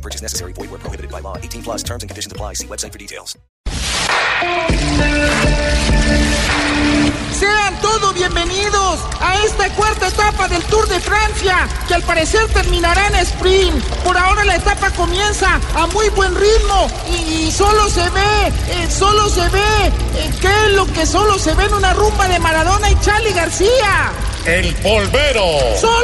No purchase necessary. Void where prohibited by law. 18 plus terms and conditions apply. See website for details. Sean todos bienvenidos a esta cuarta etapa del Tour de Francia, que al parecer terminará en sprint. Por ahora la etapa comienza a muy buen ritmo y, y solo se ve, eh, solo se ve, eh, ¿qué es lo que solo se ve en una rumba de Maradona y Charlie García? El polvero. Solo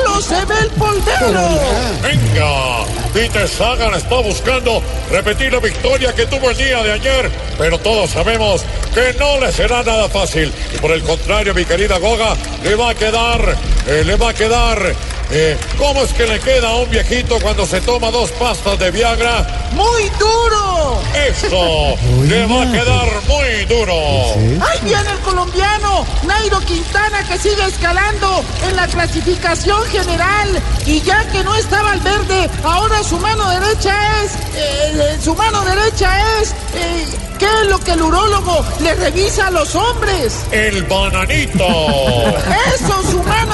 se ve el polvero. Venga. Peter Sagan está buscando repetir la victoria que tuvo el día de ayer, pero todos sabemos que no le será nada fácil. Y por el contrario, mi querida Goga, le va a quedar, eh, le va a quedar. Eh, ¿Cómo es que le queda a un viejito cuando se toma dos pastas de Viagra? Muy duro. Eso, le va a quedar muy duro. Ahí viene el colombiano Nairo Quintana que sigue escalando en la clasificación general y ya que no está Valverde, ahora su mano derecha es, eh, su mano derecha es, eh, ¿qué es lo que el urólogo le revisa a los hombres? El bananito. Eso, su mano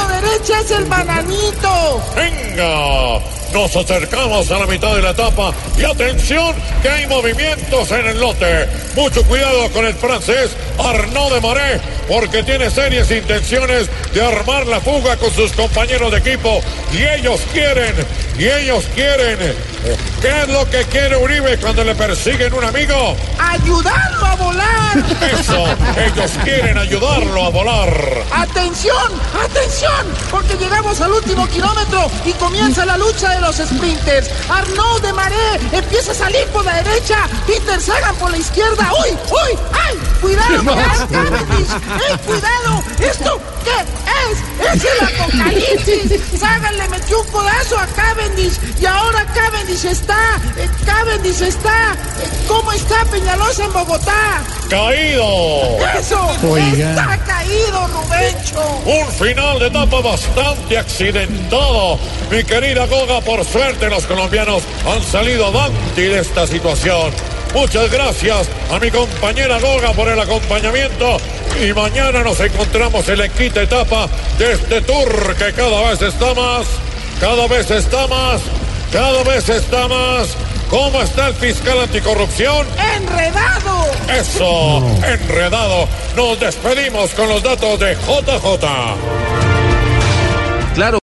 es el bananito. Venga, nos acercamos a la mitad de la etapa y atención que hay movimientos en el lote. Mucho cuidado con el francés Arnaud de Maré porque tiene serias intenciones de armar la fuga con sus compañeros de equipo y ellos quieren, y ellos quieren. ¿Qué es lo que quiere Uribe cuando le persiguen un amigo? Ayudarlo a volar. Eso, ellos quieren ayudarlo a volar. ¡Atención! ¡Atención! Porque llegamos al último kilómetro y comienza la lucha de los sprinters. Arnaud de Maré empieza a salir por la derecha. Peter Sagan por la izquierda. ¡Uy! ¡Uy! ¡Ay! ¡Cuidado! ¡Cuidado, Cavendish! ¡Eh, cuidado! ¿Esto qué es? ¡Es el apocalipsis! Sagan le metió un codazo a Cavendish y ahora Cavendish está... eh, Cavendish está... eh, ¿Cómo está Peñalosa en Bogotá? Caído. ¡Eso! ¡Está caído, Rubencho! Un final de etapa bastante accidentado. Mi querida Goga, por suerte los colombianos han salido avante de esta situación. Muchas gracias a mi compañera Goga por el acompañamiento y mañana nos encontramos en la quinta etapa de este tour que cada vez está más, cada vez está más, cada vez está más. ¿Cómo está el fiscal anticorrupción? ¡Enredado! Eso, enredado. Nos despedimos con los datos de JJ. Claro.